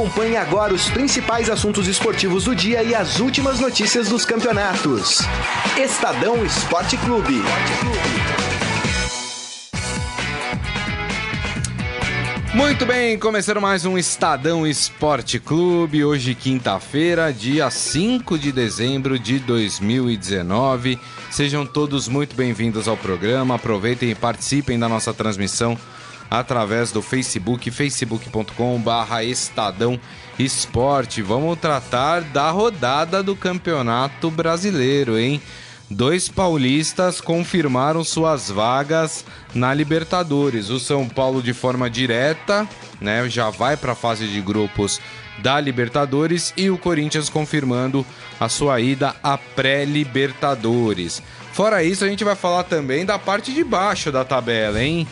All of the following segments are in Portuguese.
Acompanhe agora os principais assuntos esportivos do dia e as últimas notícias dos campeonatos. Estadão Esporte Clube. Muito bem, começando mais um Estadão Esporte Clube. Hoje, quinta-feira, dia 5 de dezembro de 2019. Sejam todos muito bem-vindos ao programa. Aproveitem e participem da nossa transmissão através do Facebook, facebook.com/barra Estadão Esporte. Vamos tratar da rodada do Campeonato Brasileiro, hein? Dois paulistas confirmaram suas vagas na Libertadores. O São Paulo de forma direta, né, já vai para a fase de grupos da Libertadores e o Corinthians confirmando a sua ida à pré-Libertadores. Fora isso, a gente vai falar também da parte de baixo da tabela, hein?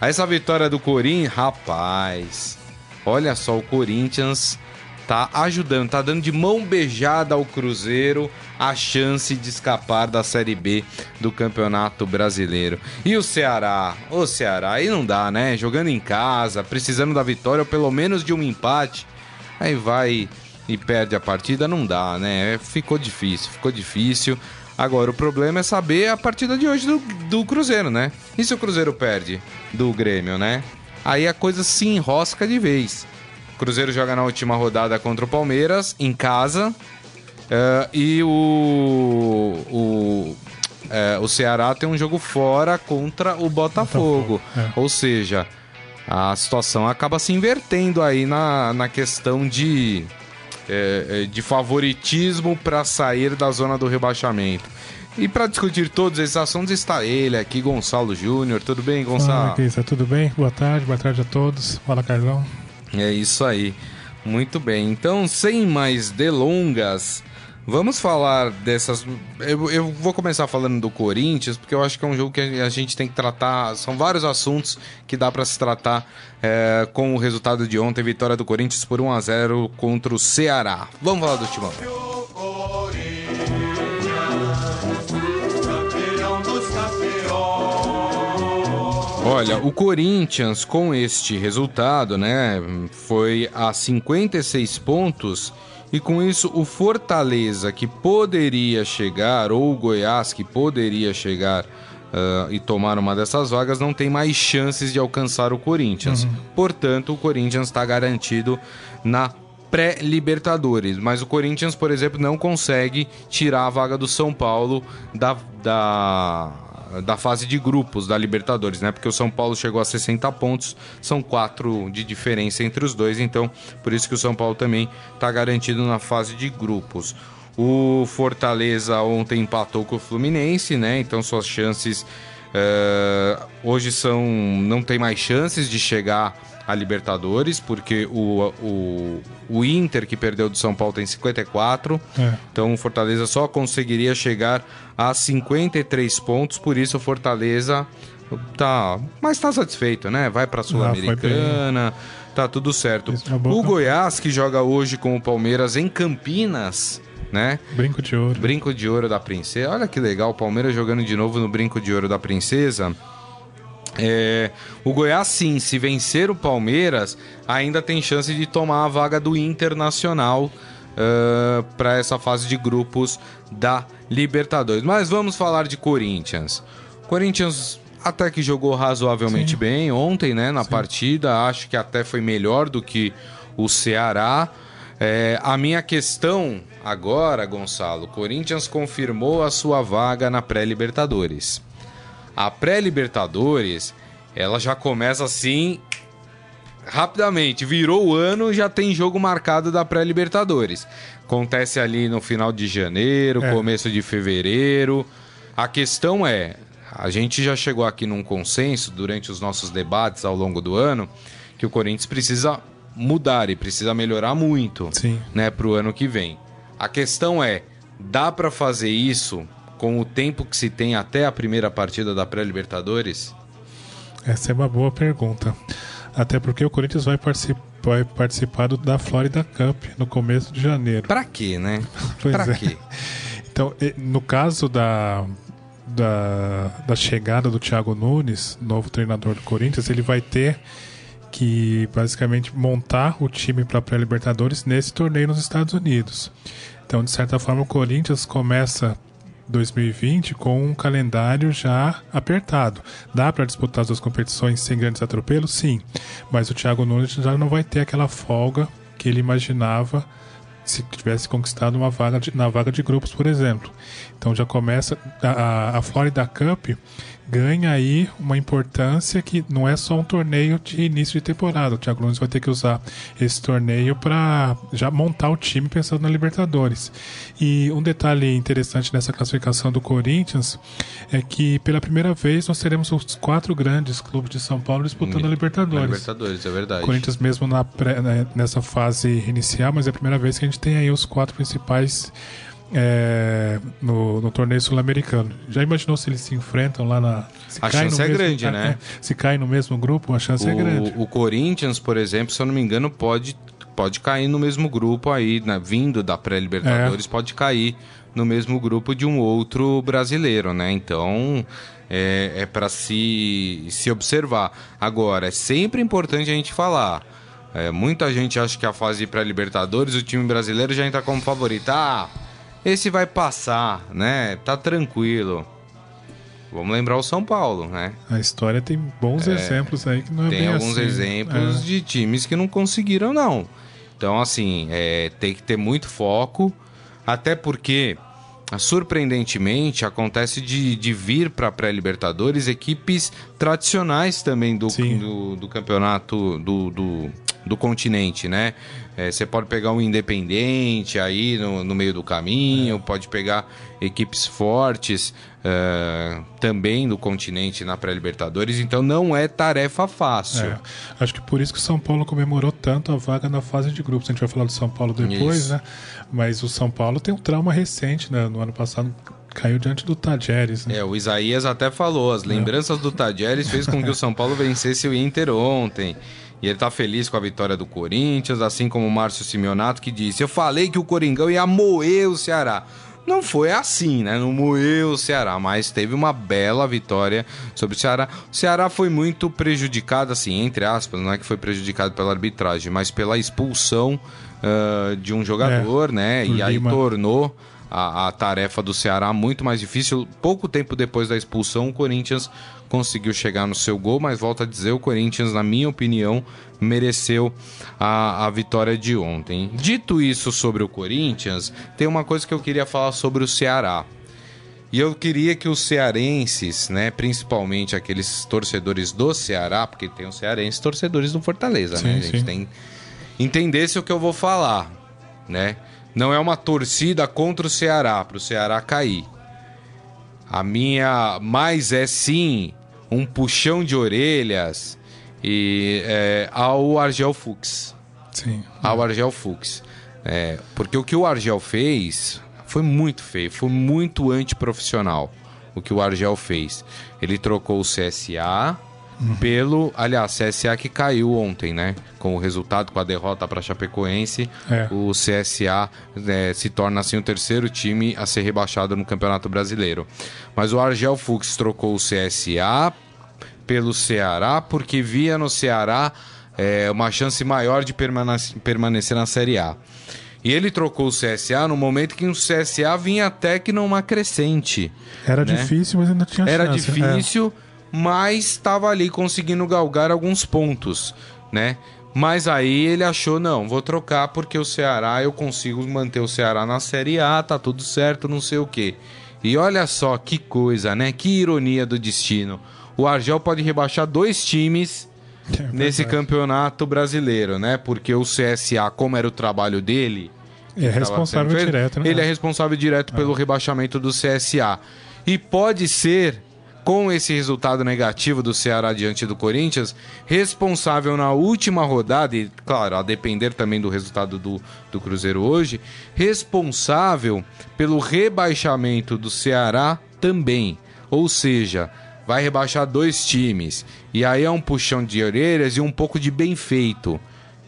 Essa vitória do Corinthians, rapaz. Olha só, o Corinthians tá ajudando, tá dando de mão beijada ao Cruzeiro a chance de escapar da Série B do Campeonato Brasileiro. E o Ceará? O Ceará, aí não dá, né? Jogando em casa, precisando da vitória ou pelo menos de um empate. Aí vai e perde a partida, não dá, né? Ficou difícil, ficou difícil. Agora, o problema é saber a partida de hoje do, do Cruzeiro, né? E se o Cruzeiro perde do Grêmio, né? Aí a coisa se enrosca de vez. Cruzeiro joga na última rodada contra o Palmeiras, em casa. Uh, e o, o, uh, o Ceará tem um jogo fora contra o Botafogo. Botafogo é. Ou seja, a situação acaba se invertendo aí na, na questão de, uh, de favoritismo para sair da zona do rebaixamento. E para discutir todos esses assuntos está ele aqui, Gonçalo Júnior. Tudo bem, Gonçalo? Fala, tudo bem? Boa tarde, boa tarde a todos. Fala, Carlão. É isso aí. Muito bem. Então, sem mais delongas, vamos falar dessas. Eu, eu, vou começar falando do Corinthians, porque eu acho que é um jogo que a gente tem que tratar. São vários assuntos que dá para se tratar é, com o resultado de ontem, vitória do Corinthians por 1 a 0 contra o Ceará. Vamos falar do Timão. Olha, o Corinthians com este resultado, né, foi a 56 pontos e com isso o Fortaleza que poderia chegar ou o Goiás que poderia chegar uh, e tomar uma dessas vagas não tem mais chances de alcançar o Corinthians. Uhum. Portanto, o Corinthians está garantido na pré-Libertadores. Mas o Corinthians, por exemplo, não consegue tirar a vaga do São Paulo da, da da fase de grupos da Libertadores, né? Porque o São Paulo chegou a 60 pontos, são quatro de diferença entre os dois, então por isso que o São Paulo também está garantido na fase de grupos. O Fortaleza ontem empatou com o Fluminense, né? Então suas chances uh, hoje são não tem mais chances de chegar a Libertadores, porque o, o, o Inter, que perdeu do São Paulo, tem 54. É. Então o Fortaleza só conseguiria chegar a 53 pontos, por isso o Fortaleza tá. Mas tá satisfeito, né? Vai pra Sul-Americana. Ah, tá tudo certo. É o Goiás, que joga hoje com o Palmeiras em Campinas, né? Brinco de ouro. Brinco de ouro da princesa. Olha que legal, o Palmeiras jogando de novo no Brinco de Ouro da Princesa. É, o Goiás, sim, se vencer o Palmeiras, ainda tem chance de tomar a vaga do Internacional uh, para essa fase de grupos da Libertadores. Mas vamos falar de Corinthians. Corinthians até que jogou razoavelmente sim. bem ontem, né, na sim. partida. Acho que até foi melhor do que o Ceará. É, a minha questão agora, Gonçalo, Corinthians confirmou a sua vaga na pré-Libertadores. A pré-Libertadores, ela já começa assim rapidamente. Virou o ano, já tem jogo marcado da pré-Libertadores. Acontece ali no final de janeiro, é. começo de fevereiro. A questão é, a gente já chegou aqui num consenso durante os nossos debates ao longo do ano que o Corinthians precisa mudar e precisa melhorar muito, Sim. né, pro ano que vem. A questão é, dá para fazer isso com o tempo que se tem até a primeira partida da pré-Libertadores? Essa é uma boa pergunta. Até porque o Corinthians vai, participar, vai participar da Florida Cup no começo de janeiro. Pra quê, né? pois pra é. quê? Então, no caso da, da, da chegada do Thiago Nunes, novo treinador do Corinthians, ele vai ter que basicamente montar o time para a pré-Libertadores nesse torneio nos Estados Unidos. Então, de certa forma, o Corinthians começa 2020 com um calendário já apertado. Dá para disputar as duas competições sem grandes atropelos? Sim. Mas o Thiago Nunes já não vai ter aquela folga que ele imaginava se tivesse conquistado uma vaga de, na vaga de grupos, por exemplo. Então já começa a, a Florida Cup ganha aí uma importância que não é só um torneio de início de temporada. O Thiago Nunes vai ter que usar esse torneio para já montar o time pensando na Libertadores. E um detalhe interessante nessa classificação do Corinthians é que pela primeira vez nós teremos os quatro grandes clubes de São Paulo disputando a Libertadores. Libertadores, é verdade. O Corinthians mesmo na pré, né, nessa fase inicial, mas é a primeira vez que a gente tem aí os quatro principais é, no, no, torneio sul-americano. Já imaginou se eles se enfrentam lá na. a chance é mesmo, grande, é, né? É, se cai no mesmo grupo, a chance o, é grande. O Corinthians, por exemplo, se eu não me engano, pode, pode cair no mesmo grupo aí, né, vindo da pré-Libertadores, é. pode cair no mesmo grupo de um outro brasileiro, né? Então é, é para se, se observar. Agora, é sempre importante a gente falar. É, muita gente acha que a fase pré-Libertadores, o time brasileiro já entra como favorito. Ah, esse vai passar, né? Tá tranquilo. Vamos lembrar o São Paulo, né? A história tem bons é, exemplos aí que não é Tem bem alguns assim. exemplos é. de times que não conseguiram, não. Então, assim, é, tem que ter muito foco, até porque, surpreendentemente, acontece de, de vir para pré-Libertadores equipes tradicionais também do, do, do, campeonato do, do, do continente, né? É, você pode pegar um independente aí no, no meio do caminho, é. pode pegar equipes fortes uh, também do continente na pré-Libertadores, então não é tarefa fácil. É. Acho que por isso que o São Paulo comemorou tanto a vaga na fase de grupos. A gente vai falar do São Paulo depois, isso. né? Mas o São Paulo tem um trauma recente, né? No ano passado caiu diante do Tajeres. Né? É, o Isaías até falou, as lembranças é. do Tajeres fez com que o São Paulo vencesse o Inter ontem. E ele tá feliz com a vitória do Corinthians, assim como o Márcio Simeonato que disse: Eu falei que o Coringão ia moer o Ceará. Não foi assim, né? Não moeu o Ceará, mas teve uma bela vitória sobre o Ceará. O Ceará foi muito prejudicado, assim, entre aspas, não é que foi prejudicado pela arbitragem, mas pela expulsão uh, de um jogador, é, né? E aí Lima. tornou a, a, tarefa do Ceará muito mais difícil. Pouco tempo depois da expulsão, o Corinthians conseguiu chegar no seu gol, mas volta a dizer, o Corinthians, na minha opinião, mereceu a, a vitória de ontem. Dito isso sobre o Corinthians, tem uma coisa que eu queria falar sobre o Ceará. E eu queria que os cearenses, né, principalmente aqueles torcedores do Ceará, porque tem os cearenses torcedores do Fortaleza, sim, né? A gente sim. tem entendesse o que eu vou falar, né? Não é uma torcida contra o Ceará, para o Ceará cair. A minha mais é sim um puxão de orelhas e é, ao Argel Fux. Sim. Ao Argel Fux. É, porque o que o Argel fez foi muito feio, foi muito antiprofissional o que o Argel fez. Ele trocou o CSA uhum. pelo. Aliás, CSA que caiu ontem, né? Com o resultado, com a derrota para Chapecoense, é. o CSA é, se torna assim o terceiro time a ser rebaixado no Campeonato Brasileiro. Mas o Argel Fux trocou o CSA pelo Ceará porque via no Ceará é, uma chance maior de permanecer na Série A. E ele trocou o CSA no momento que o CSA vinha até que numa crescente. Era né? difícil, mas ainda tinha Era chance. Era difícil. É mas estava ali conseguindo galgar alguns pontos, né? Mas aí ele achou, não, vou trocar porque o Ceará, eu consigo manter o Ceará na Série A, tá tudo certo, não sei o quê. E olha só que coisa, né? Que ironia do destino. O Argel pode rebaixar dois times é nesse campeonato brasileiro, né? Porque o CSA, como era o trabalho dele, é responsável direto, né? Ele é responsável direto pelo ah. rebaixamento do CSA. E pode ser com esse resultado negativo do Ceará diante do Corinthians, responsável na última rodada, e claro, a depender também do resultado do, do Cruzeiro hoje, responsável pelo rebaixamento do Ceará também. Ou seja, vai rebaixar dois times. E aí é um puxão de orelhas e um pouco de bem feito.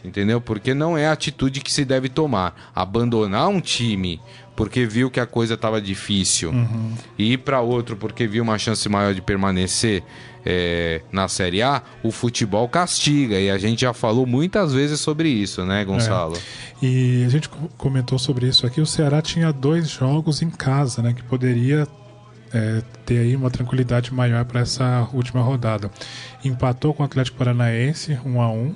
Entendeu? Porque não é a atitude que se deve tomar. Abandonar um time porque viu que a coisa estava difícil uhum. e ir para outro porque viu uma chance maior de permanecer é, na Série A, o futebol castiga. E a gente já falou muitas vezes sobre isso, né, Gonçalo? É. E a gente comentou sobre isso aqui. O Ceará tinha dois jogos em casa, né? Que poderia é, ter aí uma tranquilidade maior para essa última rodada. Empatou com o Atlético Paranaense, 1 um a 1 um,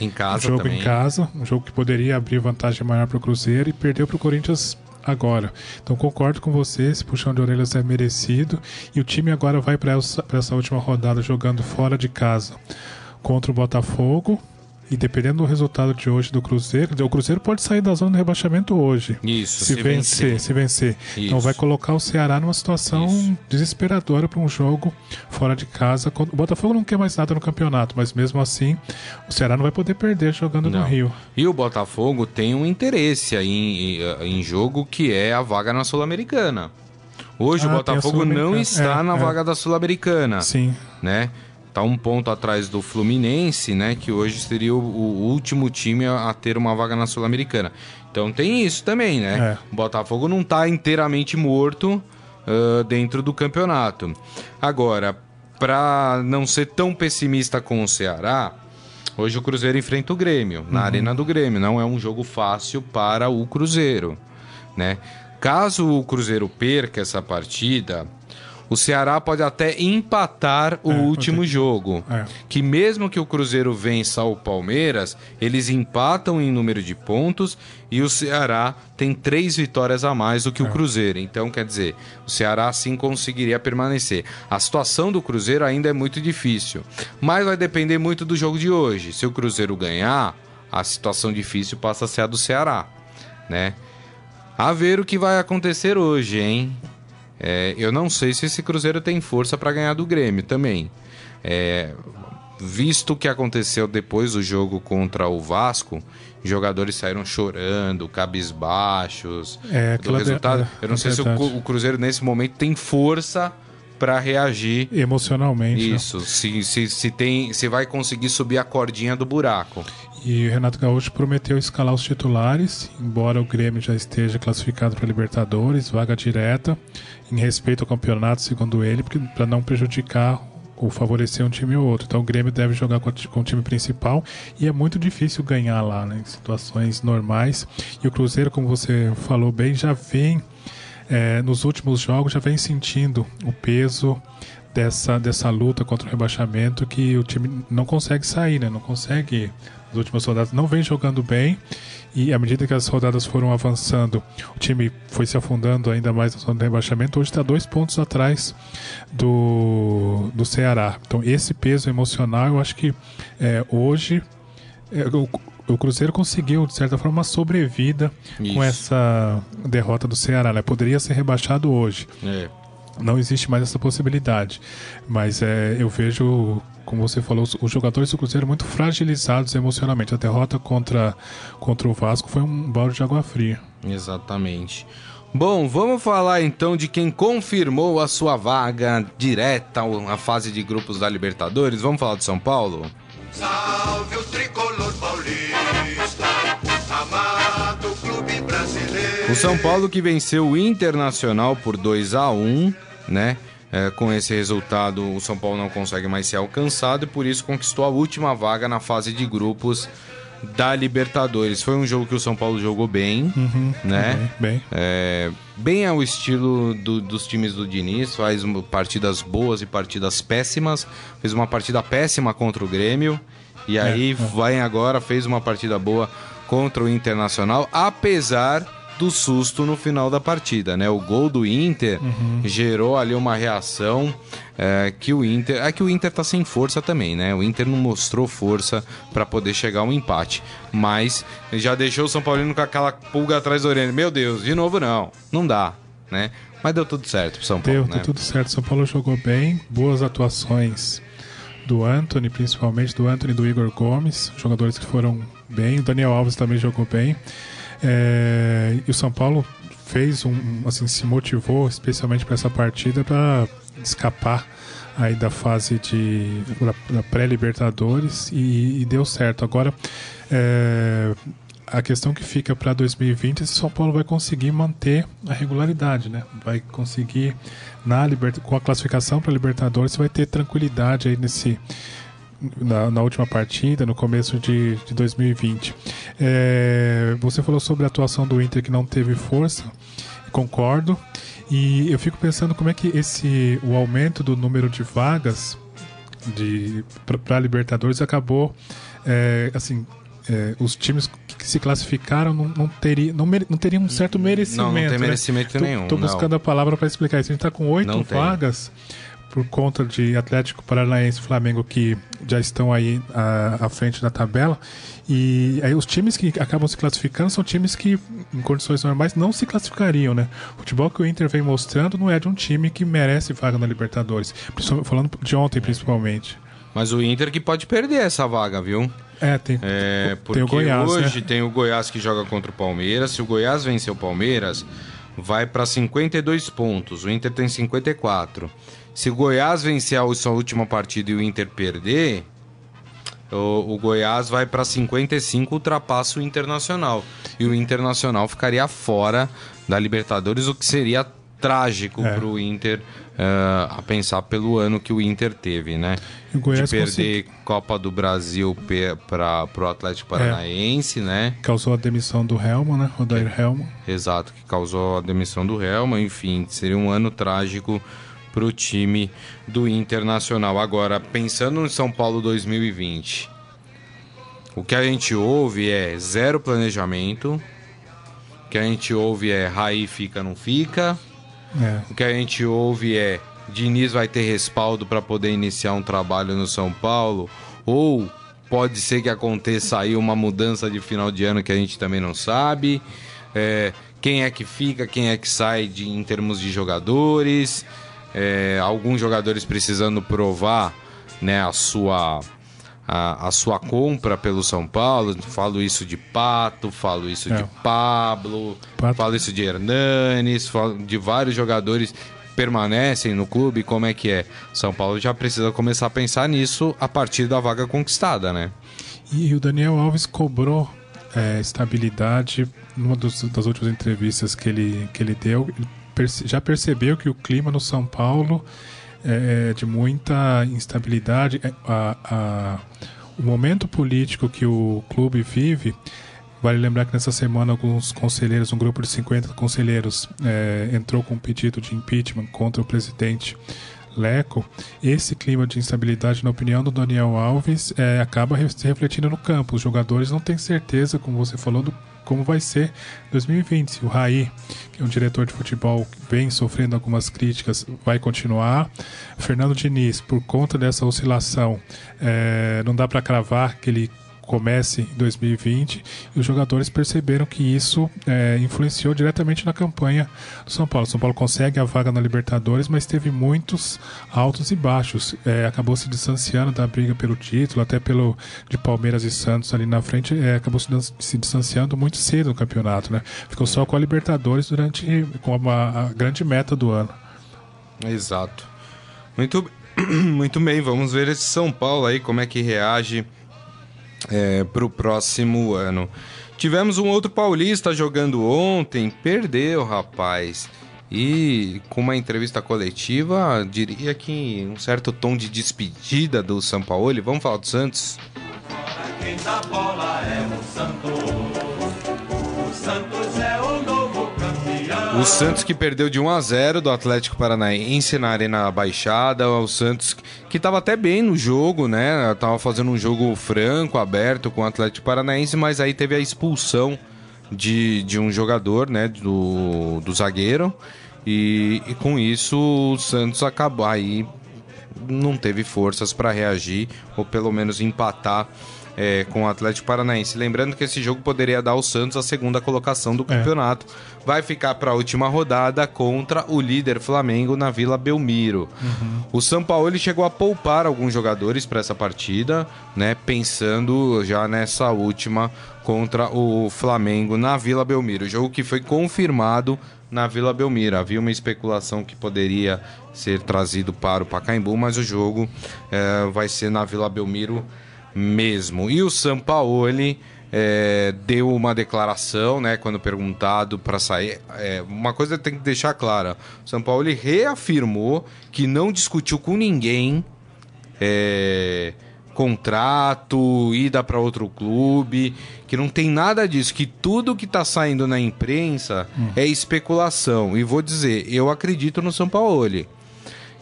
Em casa um jogo também. em casa, um jogo que poderia abrir vantagem maior para o Cruzeiro e perdeu para o Corinthians agora. Então concordo com você, esse puxão de orelhas é merecido e o time agora vai para essa, essa última rodada jogando fora de casa contra o Botafogo. E dependendo do resultado de hoje do Cruzeiro, o Cruzeiro pode sair da zona de rebaixamento hoje. Isso, se, se vencer, vencer. se vencer. Então Isso. vai colocar o Ceará numa situação Isso. desesperadora para um jogo fora de casa. O Botafogo não quer mais nada no campeonato, mas mesmo assim o Ceará não vai poder perder jogando no Não. Rio. E o Botafogo tem um interesse aí em, em jogo que é a vaga na Sul-Americana. Hoje Ah, o Botafogo não está É, na é. vaga da Sul-Americana, Sim. né? Tá um ponto atrás do Fluminense, né? Que hoje seria o, o último time a, a ter uma vaga na Sul-Americana. Então tem isso também, né? É. O Botafogo não tá inteiramente morto ah, dentro do campeonato. Agora, para não ser tão pessimista com o Ceará, hoje o Cruzeiro enfrenta o Grêmio, na Arena do Grêmio. Não é um jogo fácil para o Cruzeiro, né? Caso o Cruzeiro perca essa partida, o Ceará pode até empatar o É, último jogo. É. Que mesmo que o Cruzeiro vença o Palmeiras, eles empatam em número de pontos e o Ceará tem três vitórias a mais do que o Cruzeiro. Então, quer dizer, o Ceará assim conseguiria permanecer. A situação do Cruzeiro ainda é muito difícil, mas vai depender muito do jogo de hoje. Se o Cruzeiro ganhar, a situação difícil passa a ser a do Ceará, né? A ver o que vai acontecer hoje, hein? É, eu não sei se esse Cruzeiro tem força para ganhar do Grêmio também. É, visto o que aconteceu depois do jogo contra o Vasco, jogadores saíram chorando, cabisbaixos. É, do resultado. é, eu não sei se o, o Cruzeiro nesse momento tem força para reagir. Emocionalmente. né? Isso, se, se, se, tem, se vai conseguir subir a cordinha do buraco. E o Renato Gaúcho prometeu escalar os titulares, embora o Grêmio já esteja classificado para Libertadores, vaga direta, em respeito ao campeonato, segundo ele, para não prejudicar ou favorecer um time ou outro. Então o Grêmio deve jogar com, o time principal e é muito difícil ganhar lá, né, em situações normais. E o Cruzeiro, como você falou bem, já vem é, nos últimos jogos já vem sentindo o peso dessa, dessa luta contra o rebaixamento que o time não consegue sair, né? Não consegue. As últimas rodadas não vem jogando bem e à medida que as rodadas foram avançando, o time foi se afundando ainda mais na zona de rebaixamento. Hoje está dois pontos atrás do, do Ceará. Então esse peso emocional, eu acho que é, hoje é, o, o Cruzeiro conseguiu, de certa forma, uma sobrevida Isso. com essa derrota do Ceará. Né? Poderia ser rebaixado hoje. É. Não existe mais essa possibilidade. Mas é, eu vejo, como você falou, os, jogadores do Cruzeiro muito fragilizados emocionalmente. A derrota contra, contra o Vasco foi um balde de água fria. Exatamente. Bom, vamos falar então de quem confirmou a sua vaga direta à fase de grupos da Libertadores. Vamos falar de São Paulo? Salve o tricolor paulista, amado clube brasileiro. O São Paulo que venceu o Internacional por 2 a 1 né? É, com esse resultado, o São Paulo não consegue mais ser alcançado e por isso conquistou a última vaga na fase de grupos da Libertadores. Foi um jogo que o São Paulo jogou bem, né? Bem, bem. É, bem ao estilo do- dos times do Diniz, faz partidas boas e partidas péssimas. Fez uma partida péssima contra o Grêmio e aí vai agora, fez uma partida boa contra o Internacional, apesar do susto no final da partida, né? O gol do Inter gerou ali uma reação é, que o Inter, é que o Inter tá sem força também, né? O Inter não mostrou força para poder chegar a um empate, mas já deixou o São Paulino com aquela pulga atrás da orelha. Meu Deus, de novo não, não dá, né? Mas deu tudo certo pro São Paulo, Deu, né? deu tudo certo. São Paulo jogou bem, boas atuações do Anthony, principalmente do Anthony e do Igor Gomes, jogadores que foram bem. O Daniel Alves também jogou bem. É, e o São Paulo fez um, assim, se motivou especialmente para essa partida para escapar aí da fase de da, pré-libertadores e, e deu certo. Agora é, a questão que fica para 2020 é se São Paulo vai conseguir manter a regularidade, né? Vai conseguir na com a classificação para Libertadores, vai ter tranquilidade aí nesse na, na, última partida, no começo de, de 2020. É, você falou sobre a atuação do Inter que não teve força, concordo. E eu fico pensando como é que esse o aumento do número de vagas de para Libertadores acabou é, assim é, os times que se classificaram não, não, teria, não, não teriam um certo merecimento. Não, não tem merecimento né? nenhum. Estou buscando a palavra para explicar isso. A gente está com oito vagas por conta de Atlético Paranaense e Flamengo que já estão aí à, à, frente da tabela. E aí os times que acabam se classificando são times que, em condições normais, não se classificariam, né? O futebol que o Inter vem mostrando não é de um time que merece vaga na Libertadores. Falando de ontem, principalmente. Mas o Inter que pode perder essa vaga, viu? É, tem, é, porque tem o Goiás. Hoje né? tem o Goiás que joga contra o Palmeiras. Se o Goiás vencer o Palmeiras, vai para 52 pontos. O Inter tem 54. Se o Goiás vencer a sua última partida e o Inter perder, o, o Goiás vai para 55, ultrapassa o Internacional. E o Internacional ficaria fora da Libertadores, o que seria trágico é. para o Inter uh, a pensar pelo ano que o Inter teve, né? de perder consegui... Copa do Brasil para o Atlético Paranaense, é. né? Causou a demissão do Helman, né? Odair é. Helman. Exato, que causou a demissão do Helman. Enfim, seria um ano trágico para o time do Internacional. Agora, pensando no São Paulo 2020, o que a gente ouve é zero planejamento. O que a gente ouve é Raí fica, não fica. É. O que a gente ouve é Diniz vai ter respaldo para poder iniciar um trabalho no São Paulo, ou pode ser que aconteça aí uma mudança de final de ano que a gente também não sabe. É, quem é que fica, quem é que sai de, em termos de jogadores, é, alguns jogadores precisando provar né, a sua a, a, sua compra pelo São Paulo. Falo isso de Pato, falo isso é. de Pablo, Pato. falo isso de Hernanes, falo de vários jogadores permanecem no clube, como é que é? São Paulo já precisa começar a pensar nisso a partir da vaga conquistada, né? E o Daniel Alves cobrou é, estabilidade numa dos, das últimas entrevistas que ele, que ele deu. Ele perce, já percebeu que o clima no São Paulo é, é de muita instabilidade. É, a, a, o momento político que o clube vive Vale lembrar que nessa semana alguns conselheiros, um grupo de 50 conselheiros, é, entrou com um pedido de impeachment contra o presidente Leco. Esse clima de instabilidade, na opinião do Daniel Alves, é, acaba se refletindo no campo. Os jogadores não têm certeza, como você falou, do como vai ser 2020. Se o Raí, que é um diretor de futebol que vem sofrendo algumas críticas, vai continuar. Fernando Diniz, por conta dessa oscilação, é, não dá para cravar que ele comece em 2020 e os jogadores perceberam que isso é, influenciou diretamente na campanha do São Paulo. São Paulo consegue a vaga na Libertadores, mas teve muitos altos e baixos. É, acabou se distanciando da briga pelo título, até pelo de Palmeiras e Santos ali na frente, é, acabou se, se, distanciando muito cedo no campeonato. Né? Ficou só com a Libertadores durante com a, a grande meta do ano. Exato. Muito, muito bem, vamos ver esse São Paulo aí, como é que reage é, para o próximo ano. Tivemos um outro paulista jogando ontem, perdeu, rapaz. E com uma entrevista coletiva, diria que um certo tom de despedida do São Paulo. Vamos falar do Santos? Quem dá bola é o Santos. O Santos que perdeu de 1 a 0 do Atlético Paranaense na Arena Baixada. O Santos que estava até bem no jogo, né? Tava fazendo um jogo franco, aberto com o Atlético Paranaense, mas aí teve a expulsão de, de um jogador, né? Do, do zagueiro. E, e com isso o Santos acabou aí não teve forças para reagir ou pelo menos empatar é, com o Atlético Paranaense. Lembrando que esse jogo poderia dar ao Santos a segunda colocação do é. campeonato. É. Vai ficar para a última rodada contra o líder Flamengo na Vila Belmiro. Uhum. O São Paulo chegou a poupar alguns jogadores para essa partida, né? Pensando já nessa última contra o Flamengo na Vila Belmiro. Jogo que foi confirmado na Vila Belmiro. Havia uma especulação que poderia ser trazido para o Pacaembu, mas o jogo é, vai ser na Vila Belmiro mesmo. E o Sampaoli é, deu uma declaração, né, quando perguntado para sair. É, uma coisa tem que deixar clara: o São Paulo ele reafirmou que não discutiu com ninguém é, contrato, ida para outro clube, que não tem nada disso, que tudo que está saindo na imprensa hum. é especulação. E vou dizer, eu acredito no São Paulo.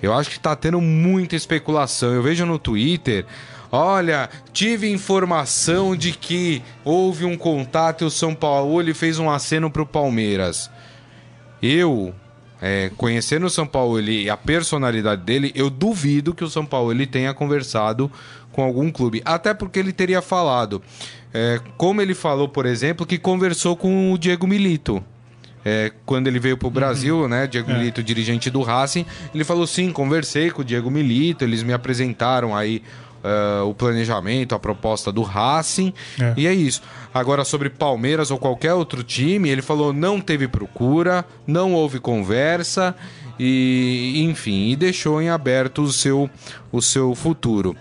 Eu acho que está tendo muita especulação. Eu vejo no Twitter Olha, tive informação de que houve um contato e o São Paulo ele fez um aceno para o Palmeiras. Eu, é, conhecendo o São Paulo e a personalidade dele, eu duvido que o São Paulo ele tenha conversado com algum clube. Até porque ele teria falado. É, como ele falou, por exemplo, que conversou com o Diego Milito. É, quando ele veio para o Brasil, uhum. né? Diego é. Milito, dirigente do Racing, ele falou: sim, conversei com o Diego Milito, eles me apresentaram aí uh, o planejamento, a proposta do Racing. É. E é isso. Agora, sobre Palmeiras ou qualquer outro time, ele falou não teve procura, não houve conversa e, enfim, e deixou em aberto o seu, o seu futuro.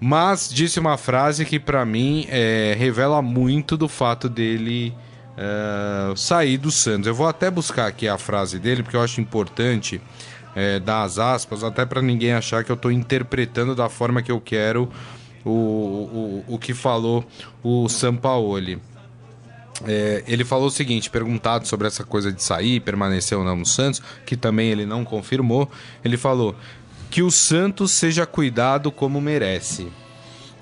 Mas disse uma frase que para mim é, revela muito do fato dele uh, sair do Santos. Eu vou até buscar aqui a frase dele porque eu acho importante é, dar as aspas, até para ninguém achar que eu estou interpretando da forma que eu quero o, o, o que falou o Sampaoli. É, ele falou o seguinte, perguntado sobre essa coisa de sair, permanecer ou não no Santos, que também ele não confirmou, ele falou que o Santos seja cuidado como merece.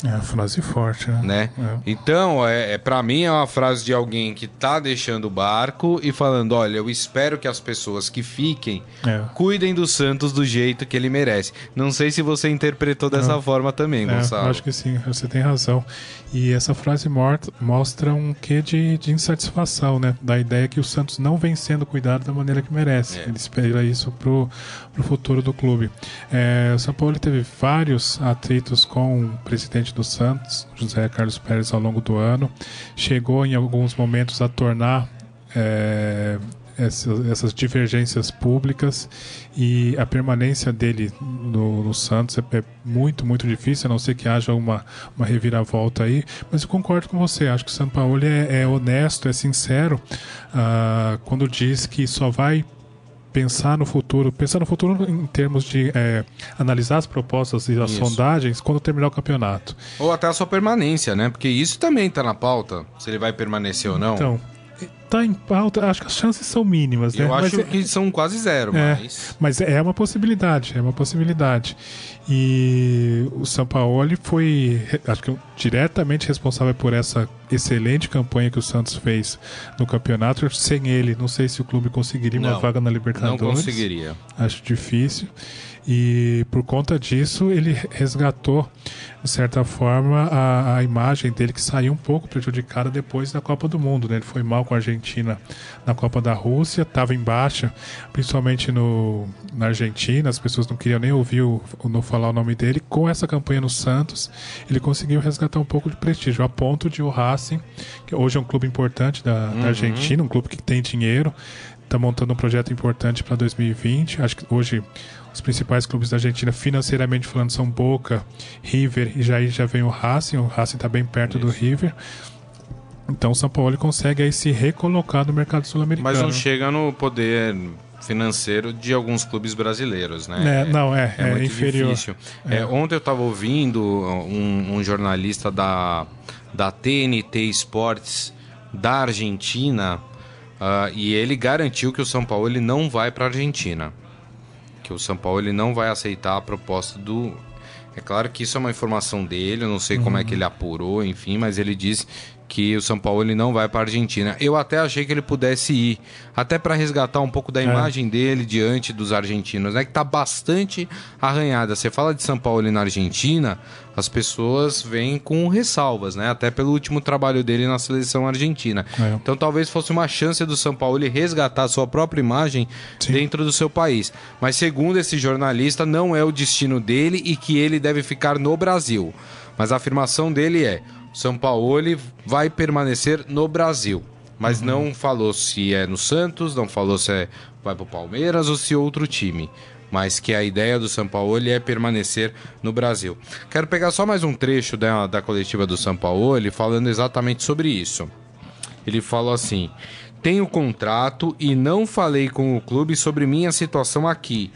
É uma frase forte, né? né? É. Então, é, é para mim é uma frase de alguém que tá deixando o barco e falando: olha, eu espero que as pessoas que fiquem é. cuidem do Santos do jeito que ele merece. Não sei se você interpretou dessa forma também, é, Gonçalo. Acho que sim, você tem razão. E essa frase mostra um quê de, de insatisfação, né? Da ideia que o Santos não vem sendo cuidado da maneira que merece. É. Ele espera isso pro, pro futuro do clube. É, o São Paulo teve vários atritos com o presidente do Santos, José Carlos Pérez, ao longo do ano. Chegou em alguns momentos a tornar é, essas, essas, divergências públicas e a permanência dele no, no Santos é, é, muito, muito difícil, a não ser que haja uma, uma reviravolta aí. Mas eu concordo com você, acho que o São Paulo é, é honesto, é sincero uh, quando diz que só vai pensar no futuro, pensar no futuro em termos de é, analisar as propostas e as isso. sondagens quando terminar o campeonato. Ou até a sua permanência, né? Porque isso também está na pauta, se ele vai permanecer ou não. Então, tá em pauta, acho que as chances são mínimas, né? Eu acho mas, que é, são quase zero, é, mas... Mas é uma possibilidade, é uma possibilidade. E o Sampaoli foi, acho que diretamente responsável por essa excelente campanha que o Santos fez no campeonato. Sem ele, não sei se o clube conseguiria não, uma vaga na Libertadores. Não conseguiria. Acho difícil. E por conta disso, ele resgatou, de certa forma, a, a imagem dele que saiu um pouco prejudicada depois da Copa do Mundo. Né? Ele foi mal com a Argentina na Copa da Rússia, estava em baixa, principalmente no, na Argentina, as pessoas não queriam nem ouvir o, o, falar o nome dele. Com essa campanha no Santos, ele conseguiu resgatar um pouco de prestígio, a ponto de o Racing, que hoje é um clube importante da, uhum. da Argentina, um clube que tem dinheiro, está montando um projeto importante para 2020. Acho que hoje os principais clubes da Argentina, financeiramente falando, são Boca, River e já, já vem o Racing. O Racing está bem perto Isso. do River. Então o São Paulo consegue aí se recolocar no mercado sul-americano. Mas não chega no poder financeiro de alguns clubes brasileiros, né? É, não, é, é, é inferior. É. É, ontem eu estava ouvindo um, um, jornalista da, da TNT Sports da Argentina uh, e ele garantiu que o São Paulo ele não vai para a Argentina que o São Paulo ele não vai aceitar a proposta do. É claro que isso é uma informação dele, eu não sei uhum. como é que uhum. ele apurou, enfim, mas ele disse que o São Paulo ele não vai para a Argentina. Eu até achei que ele pudesse ir, até para resgatar um pouco da é. imagem dele diante dos argentinos, né? Que tá bastante arranhada. Você fala de São Paulo na Argentina, as pessoas vêm com ressalvas, né? Até pelo último trabalho dele na seleção argentina. É. Então talvez fosse uma chance do São Paulo resgatar a sua própria imagem Sim. dentro do seu país. Mas segundo esse jornalista, não é o destino dele e que ele deve ficar no Brasil. Mas a afirmação dele é: são Paulo vai permanecer no Brasil. Mas uhum. não falou se é no Santos, não falou se é, vai para o Palmeiras ou se é outro time. mas que a ideia do São Paulo é permanecer no Brasil. Quero pegar só mais um trecho da, da coletiva do São Paulo falando exatamente sobre isso. Ele falou assim: tenho contrato e não falei com o clube sobre minha situação aqui.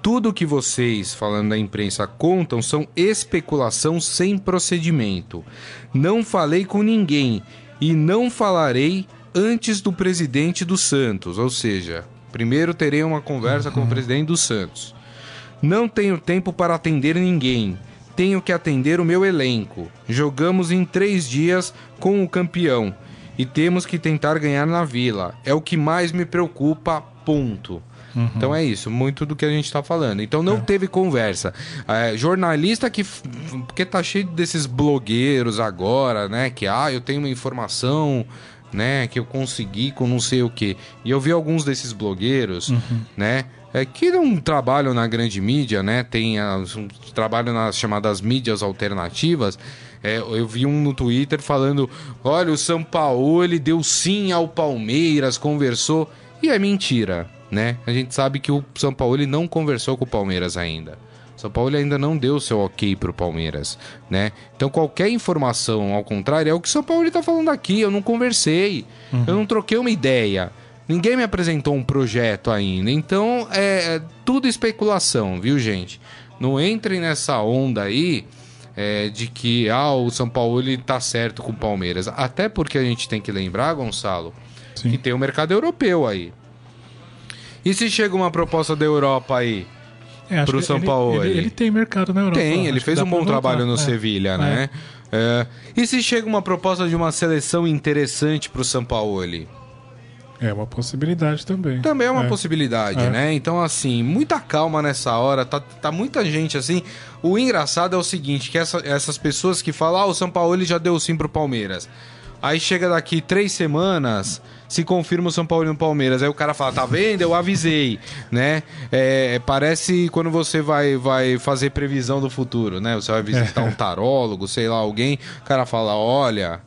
Tudo que vocês, falando da imprensa, contam são especulação sem procedimento. Não falei com ninguém e não falarei antes do presidente do Santos, ou seja, primeiro terei uma conversa com o presidente do Santos. Não tenho tempo para atender ninguém. Tenho que atender o meu elenco. Jogamos em três dias com o campeão e temos que tentar ganhar na Vila. É o que mais me preocupa. Ponto. Uhum. Então é isso, muito do que a gente está falando. Então não é. teve conversa. É, jornalista que. Porque tá cheio desses blogueiros agora, né? Que, ah, eu tenho uma informação né, que eu consegui com não sei o que. E eu vi alguns desses blogueiros, uhum. né, é, que não trabalham na grande mídia, né, tem as, um, trabalham nas chamadas mídias alternativas. É, eu vi um no Twitter falando: olha, o São Paulo ele deu sim ao Palmeiras, conversou. E é mentira, né? A gente sabe que o São Paulo ele não conversou com o Palmeiras ainda. São Paulo ainda não deu seu ok pro Palmeiras, né? Então qualquer informação ao contrário é o que São Paulo está falando aqui. Eu não conversei, uhum. eu não troquei uma ideia. Ninguém me apresentou um projeto ainda. Então é, é tudo especulação, viu, gente? Não entrem nessa onda aí é, de que ah, o São Paulo ele tá certo com o Palmeiras. Até porque a gente tem que lembrar, Gonçalo, Sim. que tem o mercado europeu aí. E se chega uma proposta da Europa aí? é, pro São ele, Paulo. Ele, ele, tem mercado na Europa. Tem, ele fez um bom trabalho no é. Sevilha, né? É. e se chega uma proposta de uma seleção interessante pro São Paulo? É uma possibilidade também. Também é uma é. possibilidade, é. né? Então, assim, muita calma nessa hora. Tá, tá muita gente assim. O engraçado é o seguinte: que essa, essas pessoas que falam, ah, o São Paulo já deu sim pro Palmeiras. Aí chega daqui três semanas, se confirma o São Paulo e o Palmeiras. Aí o cara fala, tá vendo? Eu avisei, né? É, parece quando você vai, vai fazer previsão do futuro, né? Você vai visitar um tarólogo, sei lá, alguém. O cara fala, olha,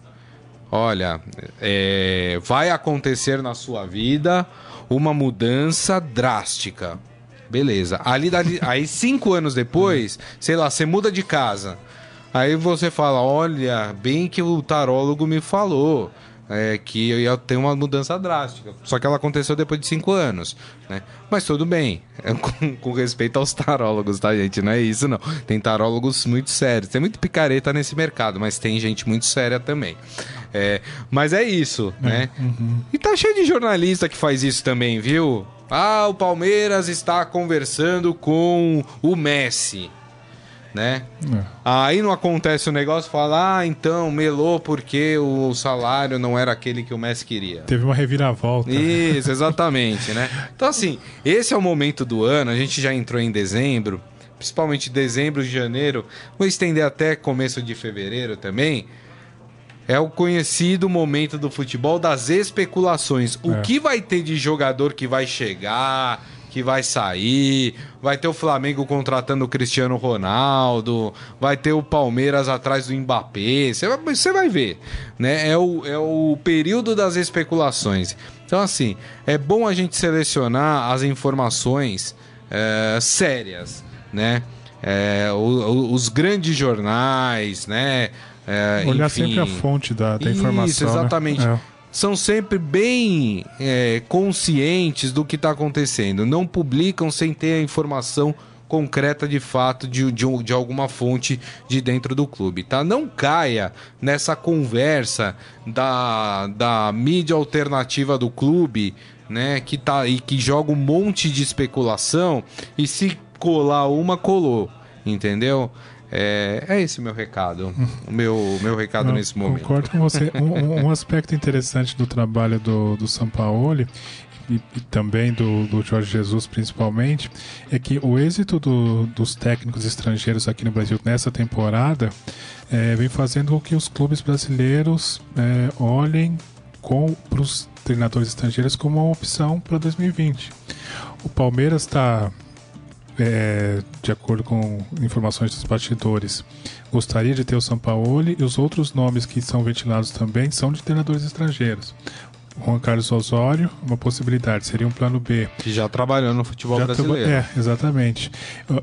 olha, é, vai acontecer na sua vida uma mudança drástica. Beleza. Ali, dali, aí cinco anos depois, sei lá, você muda de casa. Aí você fala, olha, bem que o tarólogo me falou é, que eu ia ter uma mudança drástica. Só que ela aconteceu depois de cinco anos, né? Mas tudo bem, com, com, respeito aos tarólogos, tá, gente? Não é isso, não. Tem tarólogos muito sérios. Tem muito picareta nesse mercado, mas tem gente muito séria também. É, mas é isso, é, né? Uhum. E tá cheio de jornalista que faz isso também, viu? Ah, o Palmeiras está conversando com o Messi né? É. Aí não acontece o negócio, fala, ah, então melou porque o salário não era aquele que o Messi queria. Teve uma reviravolta. Isso, exatamente, né? Então assim, esse é o momento do ano, a gente já entrou em dezembro, principalmente dezembro, janeiro, vou estender até começo de fevereiro também. É o conhecido momento do futebol das especulações. O é. que vai ter de jogador que vai chegar, que vai sair, vai ter o Flamengo contratando o Cristiano Ronaldo, vai ter o Palmeiras atrás do Mbappé, você vai, ver, né? É o, é o período das especulações. Então, assim, é bom a gente selecionar as informações é, sérias, né? É, o, o, os grandes jornais, né? É, Olhar enfim... sempre a fonte da, da informação. Isso, né? exatamente. Né? É são sempre bem é, conscientes do que está acontecendo. Não publicam sem ter a informação concreta de fato de, de, de, alguma fonte de dentro do clube, tá? Não caia nessa conversa da, da mídia alternativa do clube, né? Que tá e que joga um monte de especulação e se colar uma colou, entendeu? É, é esse o meu recado. O meu, meu recado Não, nesse momento. Concordo com você. Um, um, aspecto interessante do trabalho do, do Sampaoli e, e, também do, do Jorge Jesus principalmente, é que o êxito do, dos técnicos estrangeiros aqui no Brasil nessa temporada é, vem fazendo com que os clubes brasileiros é, olhem para os treinadores estrangeiros como uma opção para 2020. O Palmeiras está é, de acordo com informações dos bastidores, gostaria de ter o Sampaoli e os outros nomes que são ventilados também são de treinadores estrangeiros. Juan Carlos Osório, uma possibilidade, seria um plano B. Que já trabalhou no futebol Já brasileiro. É, exatamente.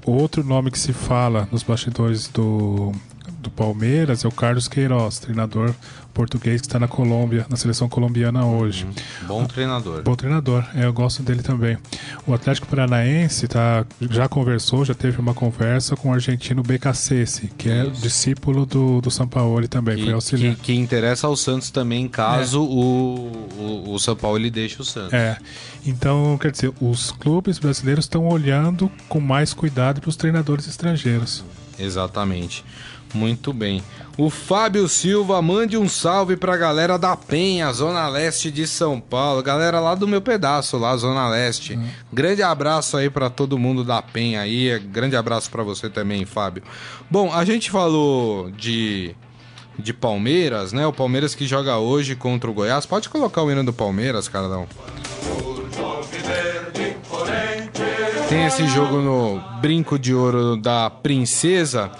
Outro nome que se fala nos bastidores do, do Palmeiras é o Carlos Queiroz, treinador português que está na Colômbia, na seleção colombiana hoje. Bom treinador. Bom treinador, é, eu gosto dele também. O Atlético Paranaense tá, já conversou, já teve uma conversa com o argentino Becacese, que é Isso. discípulo do, do Sampaoli também, foi Que, auxiliar. que, que interessa ao Santos também, caso o, o, o São Paulo ele deixe o Santos. É. Então, quer dizer, os clubes brasileiros estão olhando com mais cuidado para os treinadores estrangeiros. Exatamente. Muito bem. O Fábio Silva, mande um salve pra galera da Penha, Zona Leste de São Paulo. Galera lá do meu pedaço, lá, Zona Leste. Grande abraço aí pra todo mundo da Penha aí. Grande abraço pra você também, Fábio. Bom, a gente falou de, de Palmeiras, né? O Palmeiras que joga hoje contra o Goiás. Pode colocar o hino do Palmeiras, Carlão. Tem esse jogo no Brinco de Ouro da Princesa.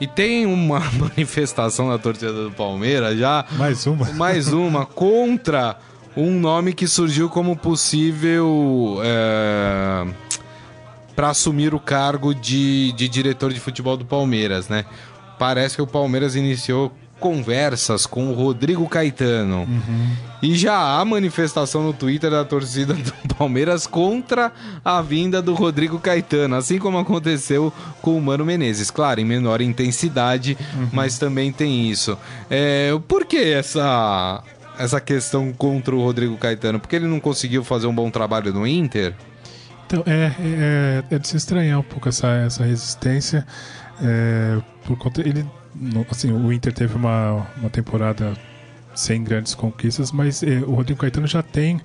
E tem uma manifestação da torcida do Palmeiras já. Mais uma. Mais uma contra um nome que surgiu como possível é, para assumir o cargo de, de diretor de futebol do Palmeiras, né? Parece que o Palmeiras iniciou conversas com o Rodrigo Caetano. E já há manifestação no Twitter da torcida do Palmeiras contra a vinda do Rodrigo Caetano, assim como aconteceu com o Mano Menezes. Claro, em menor intensidade, mas também tem isso. É, por que essa, essa questão contra o Rodrigo Caetano? Porque ele não conseguiu fazer um bom trabalho no Inter? Então, é, é, é de se estranhar um pouco essa, essa resistência. é, por conta. Ele, assim, o Inter teve uma, uma temporada sem grandes conquistas, mas é, o Rodrigo Caetano já tem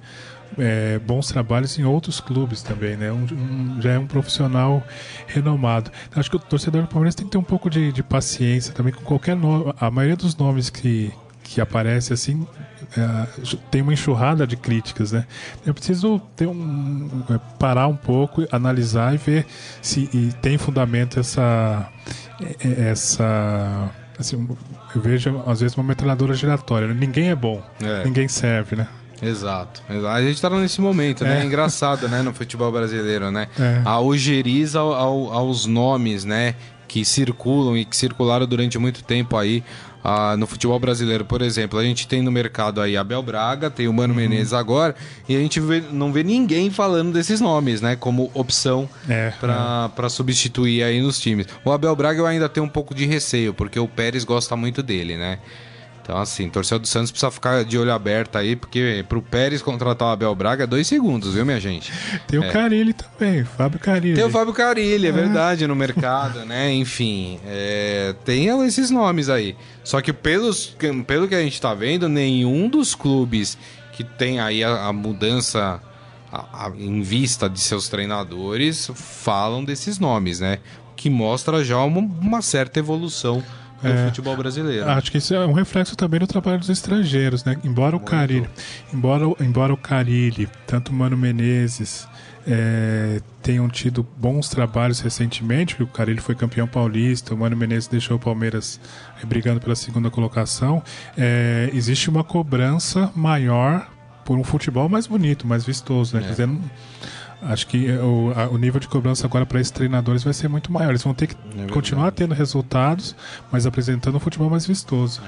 é, bons trabalhos em outros clubes também, né? Um- um- já é um profissional renomado. Acho que o torcedor do Palmeiras tem que ter um pouco de, de paciência também com qualquer nome. A maioria dos nomes que, que aparece assim é, tem uma enxurrada de críticas, né? Eu preciso ter um, é, parar um pouco, analisar e ver se e tem fundamento essa é, é, essa assim, eu vejo às vezes uma metralhadora giratória. né? Ninguém é bom, É. ninguém serve, né? Exato. A gente tá nesse momento, né? É. É engraçado, né? No futebol brasileiro, né? É. A ojeriza ao- ao- aos nomes, né? Que circulam e que circularam durante muito tempo aí ah, no futebol brasileiro. Por exemplo, a gente tem no mercado aí Abel Braga, tem o Uhum. Mano Menezes agora, e a gente vê- não vê ninguém falando desses nomes, né? Como opção É, pra, pra substituir aí nos times. O Abel Braga eu ainda tenho um pouco de receio, porque o Pérez gosta muito dele, né? Então, assim, torcedor do Santos precisa ficar de olho aberto aí, porque pro Pérez contratar o Abel Braga é dois segundos, viu, minha gente? Tem o Carilli também, Fábio Carilli. Tem o Fábio Carilli, é verdade, no mercado, né? Enfim, é, tem esses nomes aí. Só que pelos, pelo que a gente tá vendo, nenhum dos clubes que tem aí a, a mudança a- a- em vista de seus treinadores falam desses nomes, né? Que mostra já uma, uma certa evolução do É. futebol brasileiro. Acho que isso é um reflexo também do trabalho dos estrangeiros, né? Embora o Carilli, embora, embora o Carilli, tanto o Mano Menezes é, tenham tido bons trabalhos recentemente, porque o Carilli foi campeão paulista, o Mano Menezes deixou o Palmeiras eh, brigando pela segunda colocação, é, existe uma cobrança maior por um futebol mais bonito, mais vistoso, né? Quer dizer, Acho que o, a- o nível de cobrança agora para esses treinadores vai ser muito maior. Eles vão ter que verdade. continuar tendo resultados, mas apresentando um futebol mais vistoso.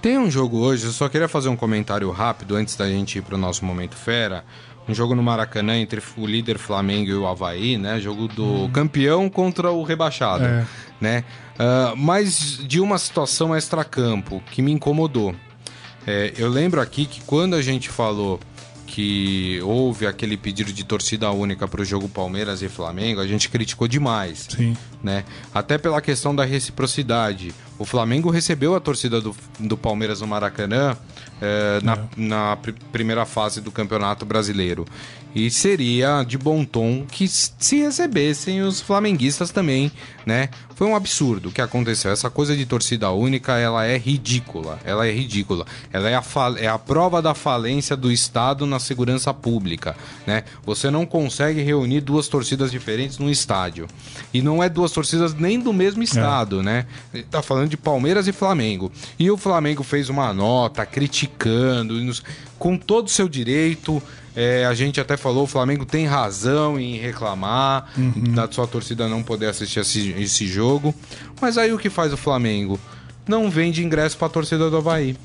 Tem um jogo hoje, eu só queria fazer um comentário rápido antes da gente ir pro nosso momento fera. Um jogo no Maracanã entre o líder Flamengo e o Havaí, né? Jogo do campeão contra o rebaixado, É. né? Ah, mas de uma situação extracampo que me incomodou. É, eu lembro aqui que quando a gente falou que houve aquele pedido de torcida única para o jogo Palmeiras e Flamengo, a gente criticou demais Sim. Né? Até pela questão da reciprocidade. O Flamengo recebeu a torcida do, do Palmeiras no Maracanã eh, na, na pr- primeira fase do Campeonato Brasileiro. E seria de bom tom que se recebessem os flamenguistas também, né? Foi um absurdo o que aconteceu. Essa coisa de torcida única, ela é ridícula. Ela é ridícula. Ela é a, é a prova da falência do Estado na segurança pública, né? Você não consegue reunir duas torcidas diferentes num estádio. E não é duas torcidas nem do mesmo estado, né? Tá falando de Palmeiras e Flamengo. E o Flamengo fez uma nota criticando, com todo o seu direito. É, a gente até falou, o Flamengo tem razão em reclamar da sua torcida não poder assistir esse, esse jogo. Mas aí o que faz o Flamengo? Não vende ingresso para a torcida do Havaí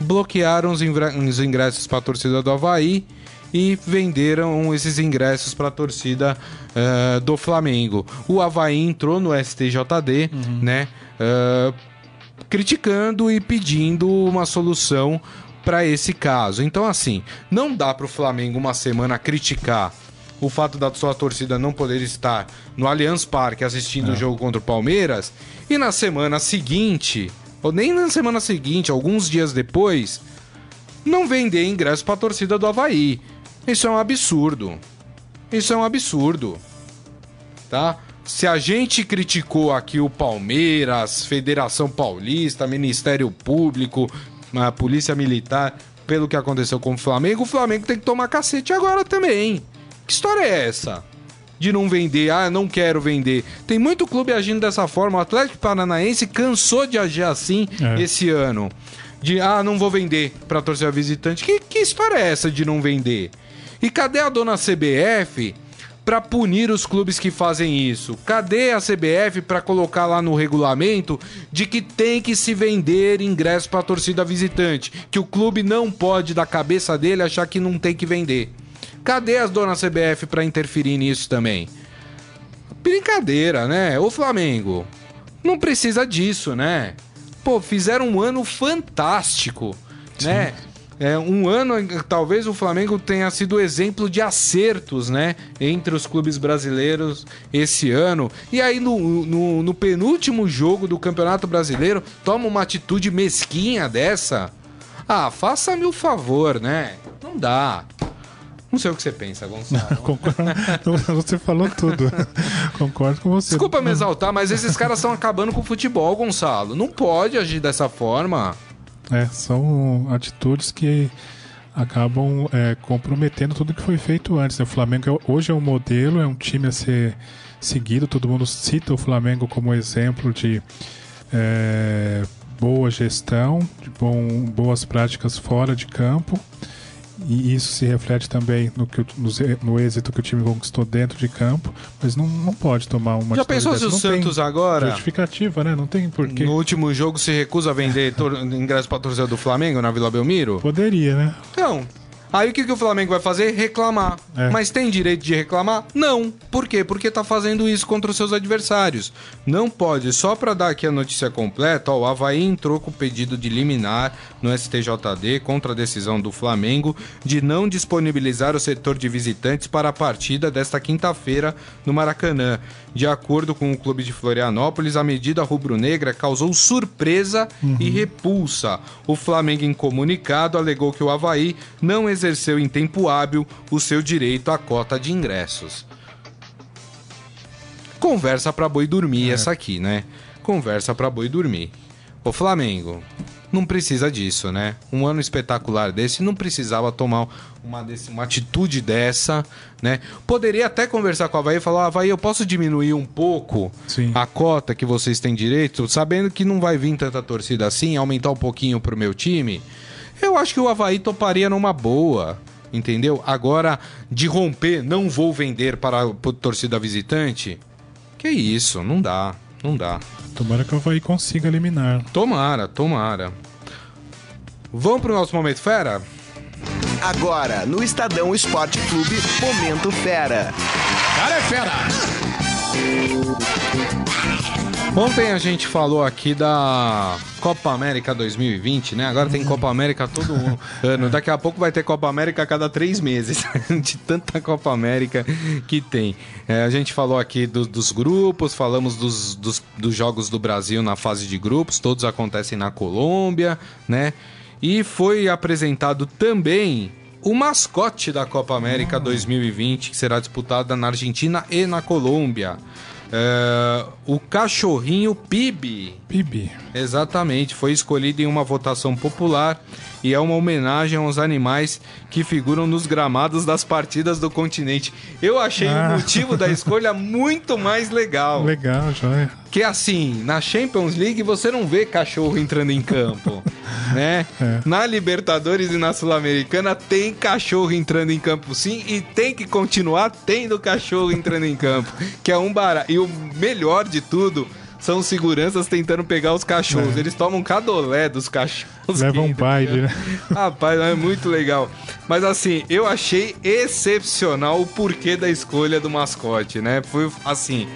bloquearam os, ingre- os ingressos para a torcida do Havaí e venderam esses ingressos para a torcida eh, do Flamengo. O Havaí entrou no STJD, né? eh, criticando e pedindo uma solução para esse caso. Então, assim, não dá para o Flamengo uma semana criticar o fato da sua torcida não poder estar no Allianz Parque assistindo o jogo contra o Palmeiras e na semana seguinte, ou nem na semana seguinte, alguns dias depois, não vender ingresso para a torcida do Havaí. Isso é um absurdo. Isso é um absurdo. Tá? Se a gente criticou aqui o Palmeiras, Federação Paulista, Ministério Público, a Polícia Militar, pelo que aconteceu com o Flamengo, o Flamengo tem que tomar cacete agora também. Que história é essa? De não vender, ah, não quero vender. Tem muito clube agindo dessa forma. O Atlético Paranaense cansou de agir assim É. esse ano. De, ah, não vou vender pra torcida visitante. Que, que história é essa de não vender? E cadê a dona CBF pra punir os clubes que fazem isso? Cadê a CBF pra colocar lá no regulamento de que tem que se vender ingresso pra torcida visitante? Que o clube não pode, da cabeça dele, achar que não tem que vender. Cadê as donas CBF pra interferir nisso também? Brincadeira, né? Ô Flamengo, não precisa disso, né? Pô, fizeram um ano fantástico, né? É, um ano, talvez o Flamengo tenha sido exemplo de acertos, né? Entre os clubes brasileiros esse ano. E aí, no, no, no penúltimo jogo do Campeonato Brasileiro, toma uma atitude mesquinha dessa. Ah, faça-me o favor, né? Não dá. Não sei o que você pensa, Gonçalo. Concordo. você falou tudo. Concordo com você. Desculpa me exaltar, mas esses caras estão acabando com o futebol, Gonçalo. Não pode agir dessa forma. É, são atitudes que acabam é, comprometendo tudo que foi feito antes. né? O Flamengo é- hoje é um modelo, é um time a ser seguido. Todo mundo cita o Flamengo como exemplo de é, boa gestão, de bom, boas práticas fora de campo. E isso se reflete também no, que, no, no êxito que o time conquistou dentro de campo. Mas não, não pode tomar uma Já pensou se o Santos agora, Justificativa, né? Não tem porquê. no último jogo, se recusa a vender ingresso para torcida do Flamengo na Vila Belmiro? Poderia, né? Então, aí o que, que o Flamengo vai fazer? Reclamar. É. Mas tem direito de reclamar? Não. Por quê? Porque tá fazendo isso contra os seus adversários. Não pode. Só para dar aqui a notícia completa, ó, o Havaí entrou com pedido de liminar no STJD contra a decisão do Flamengo de não disponibilizar o setor de visitantes para a partida desta quinta-feira no Maracanã. De acordo com o clube de Florianópolis, a medida rubro-negra causou surpresa e repulsa. O Flamengo, em comunicado, alegou que o Havaí não exerceu em tempo hábil o seu direito à cota de ingressos. Conversa pra boi dormir essa aqui, né? Conversa pra boi dormir. Ô Flamengo, não precisa disso, né? Um ano espetacular desse não precisava tomar uma, desse- uma atitude dessa, né? Poderia até conversar com a Havaí e falar: Havaí, eu posso diminuir um pouco Sim. a cota que vocês têm direito, sabendo que não vai vir tanta torcida assim, aumentar um pouquinho pro meu time? Eu acho que o Havaí toparia numa boa. Entendeu? Agora, de romper, não vou vender para a torcida visitante. Que isso, não dá, não dá. Tomara que o Havaí consiga eliminar. Tomara, tomara. Vamos pro nosso momento fera? Agora, no Estadão Esporte Clube, Momento Fera. Cara é fera! Ontem a gente falou aqui da Copa América 2020, né? Agora tem Copa América todo ano. Daqui a pouco vai ter Copa América a cada três meses, de tanta Copa América que tem. É, a gente falou aqui do- dos grupos, falamos dos, dos, dos jogos do Brasil na fase de grupos, todos acontecem na Colômbia, né? E foi apresentado também o mascote da Copa América 2020, que será disputada na Argentina e na Colômbia. É, o cachorrinho Pibi. Bibi. Exatamente, foi escolhido em uma votação popular e é uma homenagem aos animais que figuram nos gramados das partidas do continente. Eu achei Ah. o motivo da escolha muito mais legal. Legal, joia. Que assim, na Champions League você não vê cachorro entrando em campo, né? É. Na Libertadores e na Sul-Americana tem cachorro entrando em campo sim e tem que continuar tendo cachorro entrando em campo, que é um barato. E o melhor de tudo são seguranças tentando pegar os cachorros. É. Eles tomam cadolé dos cachorros. Leva que um baile, né? Rapaz, é muito legal. Mas assim, eu achei excepcional o porquê da escolha do mascote, né? Foi assim.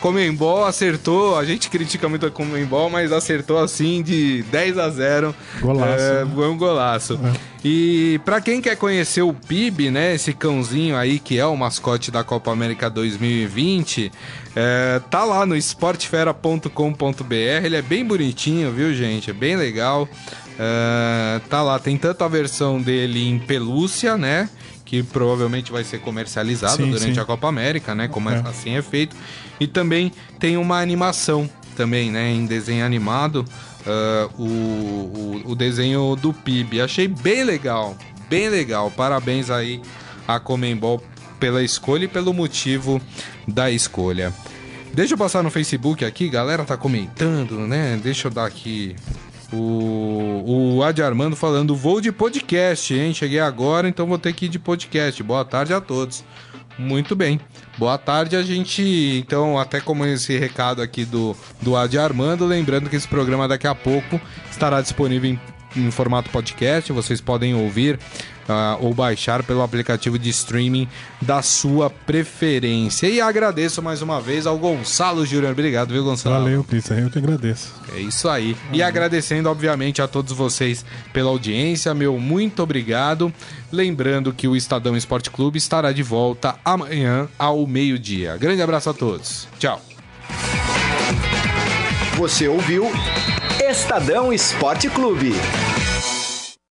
Comembol acertou, a gente critica muito a Comembol, mas acertou assim de 10 a 0. Golaço, É, né? foi um golaço. E pra quem quer conhecer o PIB, né, esse cãozinho aí que é o mascote da Copa América 2020, é, tá lá no esportefera.com.br, ele é bem bonitinho, viu, gente? É bem legal. É, tá lá, tem tanto a versão dele em pelúcia, né? Que provavelmente vai ser comercializado Sim, durante sim. a Copa América, né? Como é- É. assim é feito. E também tem uma animação também, né? Em desenho animado. ah, o, o, o desenho do PIB. Achei bem legal. Bem legal. Parabéns aí a Comembol pela escolha e pelo motivo da escolha. Deixa eu passar no Facebook aqui, galera tá comentando, né? Deixa eu dar aqui o, o Adi Armando falando, vou de podcast, hein? Cheguei agora, então vou ter que ir de podcast. Boa tarde a todos. Muito bem. Boa tarde, a gente. Então, até como esse recado aqui do, do Adi Armando, lembrando que esse programa daqui a pouco estará disponível em, em formato podcast. Vocês podem ouvir ah, ou baixar pelo aplicativo de streaming da sua preferência. E agradeço mais uma vez ao Gonçalo Júnior. Obrigado, viu, Gonçalo? Valeu, Cris. Eu que agradeço. É isso aí. E agradecendo, obviamente, a todos vocês pela audiência. Meu muito obrigado. Lembrando que o Estadão Esporte Clube estará de volta amanhã ao meio-dia. Grande abraço a todos. Tchau. Você ouviu Estadão Esporte Clube.